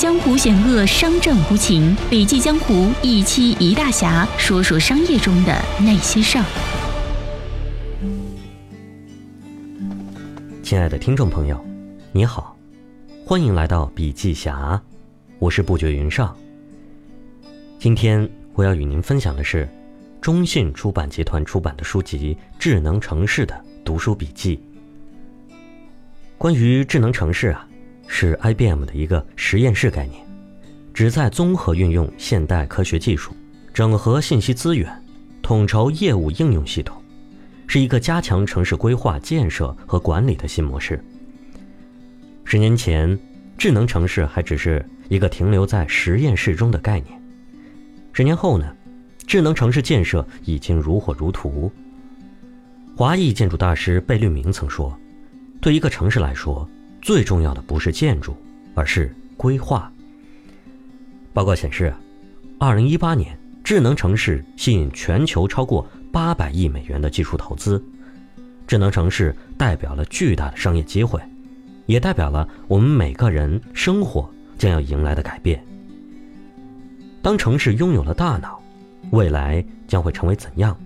江湖险恶，商战无情。笔记江湖一期一大侠，说说商业中的那些事儿。亲爱的听众朋友，你好，欢迎来到笔记侠，我是不觉云上。今天我要与您分享的是中信出版集团出版的书籍《智能城市的读书笔记》。关于智能城市啊。是 IBM 的一个实验室概念，旨在综合运用现代科学技术，整合信息资源，统筹业务应用系统，是一个加强城市规划建设和管理的新模式。十年前，智能城市还只是一个停留在实验室中的概念；十年后呢，智能城市建设已经如火如荼。华裔建筑大师贝聿铭曾说：“对一个城市来说。”最重要的不是建筑，而是规划。报告显示，二零一八年智能城市吸引全球超过八百亿美元的技术投资。智能城市代表了巨大的商业机会，也代表了我们每个人生活将要迎来的改变。当城市拥有了大脑，未来将会成为怎样？《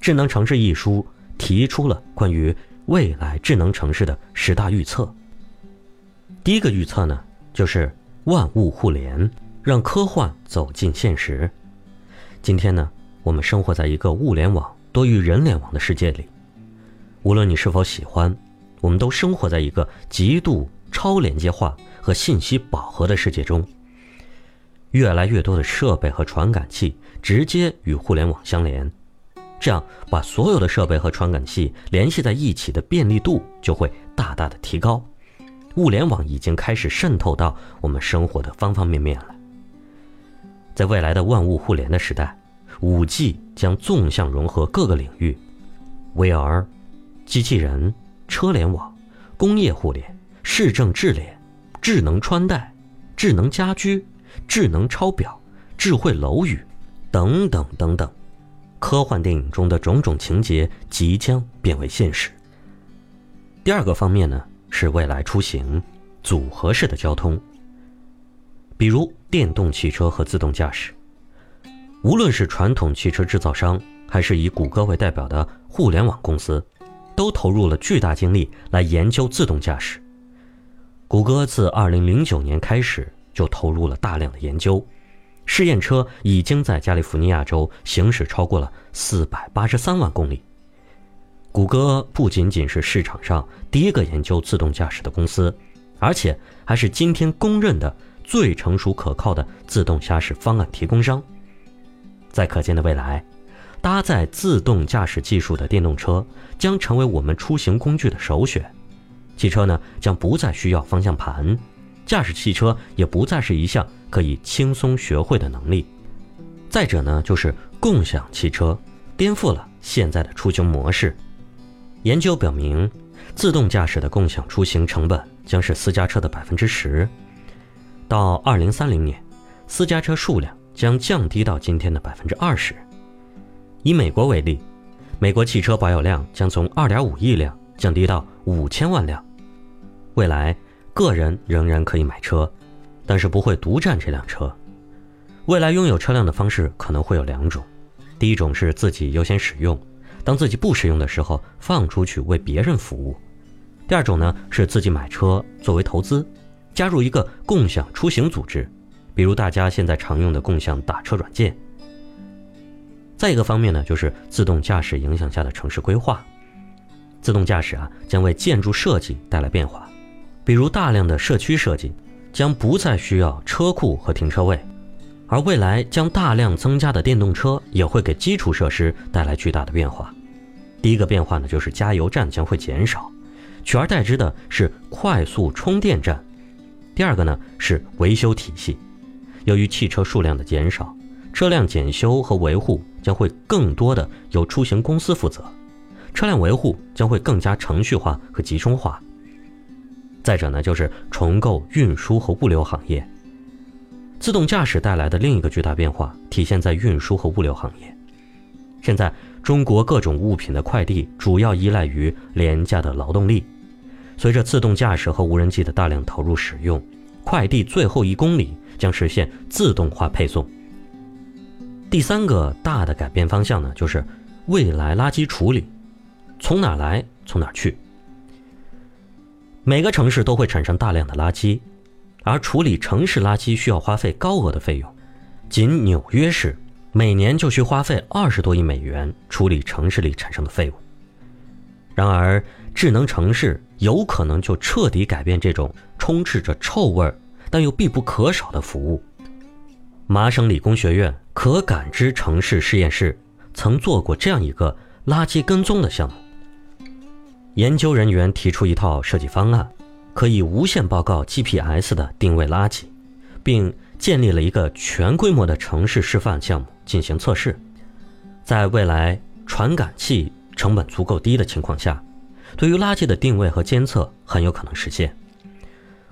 智能城市》一书提出了关于未来智能城市的十大预测。第一个预测呢，就是万物互联，让科幻走进现实。今天呢，我们生活在一个物联网多于人联网的世界里。无论你是否喜欢，我们都生活在一个极度超连接化和信息饱和的世界中。越来越多的设备和传感器直接与互联网相连，这样把所有的设备和传感器联系在一起的便利度就会大大的提高。物联网已经开始渗透到我们生活的方方面面了。在未来的万物互联的时代，五 G 将纵向融合各个领域：VR、机器人、车联网、工业互联、市政智联、智能穿戴、智能家居、智能抄表、智慧楼宇等等等等。科幻电影中的种种情节即将变为现实。第二个方面呢？是未来出行组合式的交通，比如电动汽车和自动驾驶。无论是传统汽车制造商，还是以谷歌为代表的互联网公司，都投入了巨大精力来研究自动驾驶。谷歌自2009年开始就投入了大量的研究，试验车已经在加利福尼亚州行驶超过了483万公里。谷歌不仅仅是市场上第一个研究自动驾驶的公司，而且还是今天公认的最成熟可靠的自动驾驶方案提供商。在可见的未来，搭载自动驾驶技术的电动车将成为我们出行工具的首选。汽车呢，将不再需要方向盘，驾驶汽车也不再是一项可以轻松学会的能力。再者呢，就是共享汽车颠覆了现在的出行模式。研究表明，自动驾驶的共享出行成本将是私家车的百分之十。到二零三零年，私家车数量将降低到今天的百分之二十。以美国为例，美国汽车保有量将从二点五亿辆降低到五千万辆。未来，个人仍然可以买车，但是不会独占这辆车。未来拥有车辆的方式可能会有两种：第一种是自己优先使用。当自己不使用的时候，放出去为别人服务。第二种呢，是自己买车作为投资，加入一个共享出行组织，比如大家现在常用的共享打车软件。再一个方面呢，就是自动驾驶影响下的城市规划。自动驾驶啊，将为建筑设计带来变化，比如大量的社区设计将不再需要车库和停车位。而未来将大量增加的电动车也会给基础设施带来巨大的变化。第一个变化呢，就是加油站将会减少，取而代之的是快速充电站。第二个呢是维修体系，由于汽车数量的减少，车辆检修和维护将会更多的由出行公司负责，车辆维护将会更加程序化和集中化。再者呢，就是重构运输和物流行业。自动驾驶带来的另一个巨大变化体现在运输和物流行业。现在，中国各种物品的快递主要依赖于廉价的劳动力。随着自动驾驶和无人机的大量投入使用，快递最后一公里将实现自动化配送。第三个大的改变方向呢，就是未来垃圾处理，从哪来从哪去。每个城市都会产生大量的垃圾，而处理城市垃圾需要花费高额的费用。仅纽约市每年就需花费二十多亿美元处理城市里产生的废物。然而，智能城市有可能就彻底改变这种充斥着臭味但又必不可少的服务。麻省理工学院可感知城市实验室曾做过这样一个垃圾跟踪的项目。研究人员提出一套设计方案，可以无限报告 GPS 的定位垃圾，并建立了一个全规模的城市示范项目进行测试。在未来传感器成本足够低的情况下，对于垃圾的定位和监测很有可能实现。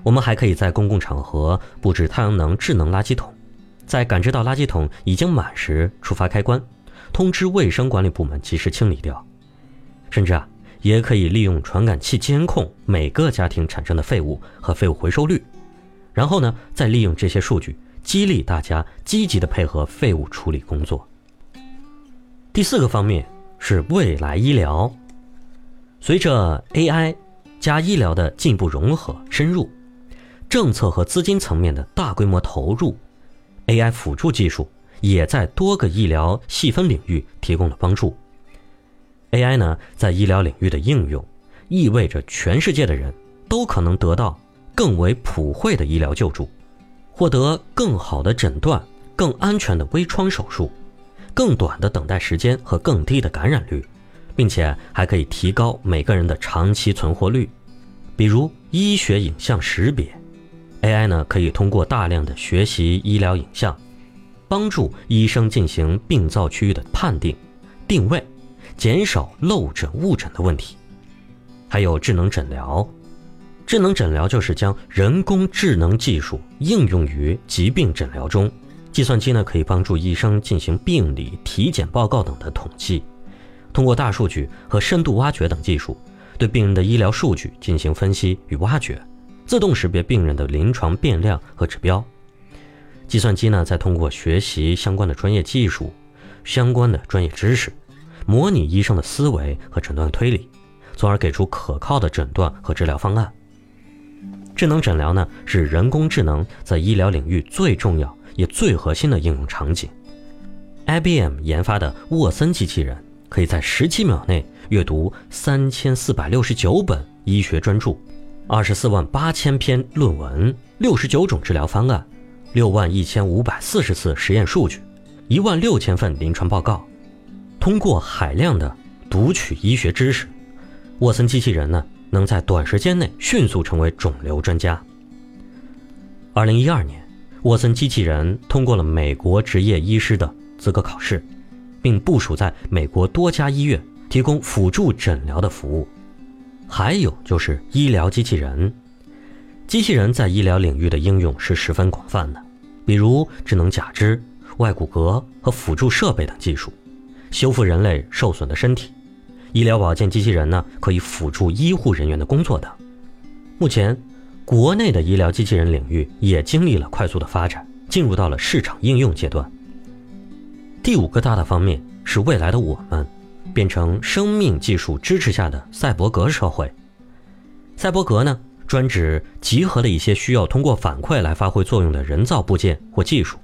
我们还可以在公共场合布置太阳能智能垃圾桶，在感知到垃圾桶已经满时触发开关，通知卫生管理部门及时清理掉。甚至啊。也可以利用传感器监控每个家庭产生的废物和废物回收率，然后呢，再利用这些数据激励大家积极的配合废物处理工作。第四个方面是未来医疗，随着 AI 加医疗的进一步融合深入，政策和资金层面的大规模投入，AI 辅助技术也在多个医疗细分领域提供了帮助。AI 呢，在医疗领域的应用，意味着全世界的人都可能得到更为普惠的医疗救助，获得更好的诊断、更安全的微创手术、更短的等待时间和更低的感染率，并且还可以提高每个人的长期存活率。比如医学影像识别，AI 呢可以通过大量的学习医疗影像，帮助医生进行病灶区域的判定、定位。减少漏诊误诊的问题，还有智能诊疗。智能诊疗就是将人工智能技术应用于疾病诊疗中。计算机呢可以帮助医生进行病理、体检报告等的统计，通过大数据和深度挖掘等技术，对病人的医疗数据进行分析与挖掘，自动识别病人的临床变量和指标。计算机呢再通过学习相关的专业技术、相关的专业知识。模拟医生的思维和诊断推理，从而给出可靠的诊断和治疗方案。智能诊疗呢，是人工智能在医疗领域最重要也最核心的应用场景。IBM 研发的沃森机器人可以在十七秒内阅读三千四百六十九本医学专著、二十四万八千篇论文、六十九种治疗方案、六万一千五百四十次实验数据、一万六千份临床报告。通过海量的读取医学知识，沃森机器人呢能在短时间内迅速成为肿瘤专家。二零一二年，沃森机器人通过了美国执业医师的资格考试，并部署在美国多家医院提供辅助诊疗的服务。还有就是医疗机器人，机器人在医疗领域的应用是十分广泛的，比如智能假肢、外骨骼和辅助设备等技术。修复人类受损的身体，医疗保健机器人呢可以辅助医护人员的工作等。目前，国内的医疗机器人领域也经历了快速的发展，进入到了市场应用阶段。第五个大的方面是未来的我们变成生命技术支持下的赛博格社会。赛博格呢，专指集合了一些需要通过反馈来发挥作用的人造部件或技术，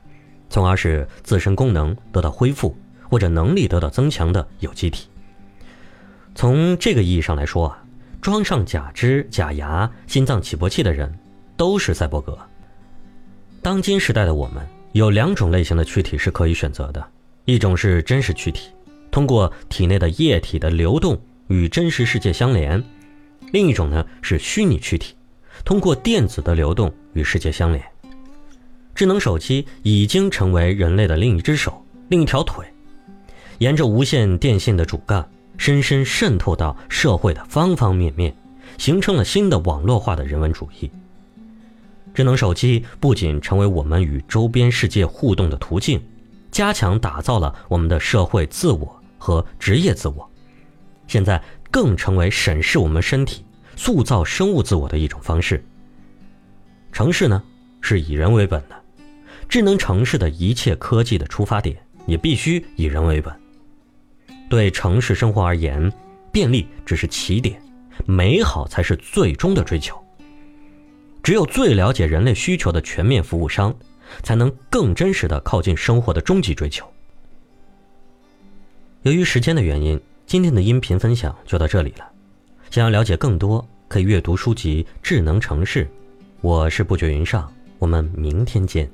从而使自身功能得到恢复。或者能力得到增强的有机体。从这个意义上来说啊，装上假肢、假牙、心脏起搏器的人都是赛博格。当今时代的我们有两种类型的躯体是可以选择的：一种是真实躯体，通过体内的液体的流动与真实世界相连；另一种呢是虚拟躯体，通过电子的流动与世界相连。智能手机已经成为人类的另一只手、另一条腿。沿着无线电信的主干，深深渗透到社会的方方面面，形成了新的网络化的人文主义。智能手机不仅成为我们与周边世界互动的途径，加强打造了我们的社会自我和职业自我，现在更成为审视我们身体、塑造生物自我的一种方式。城市呢，是以人为本的，智能城市的一切科技的出发点也必须以人为本。对城市生活而言，便利只是起点，美好才是最终的追求。只有最了解人类需求的全面服务商，才能更真实的靠近生活的终极追求。由于时间的原因，今天的音频分享就到这里了。想要了解更多，可以阅读书籍《智能城市》。我是不觉云上，我们明天见。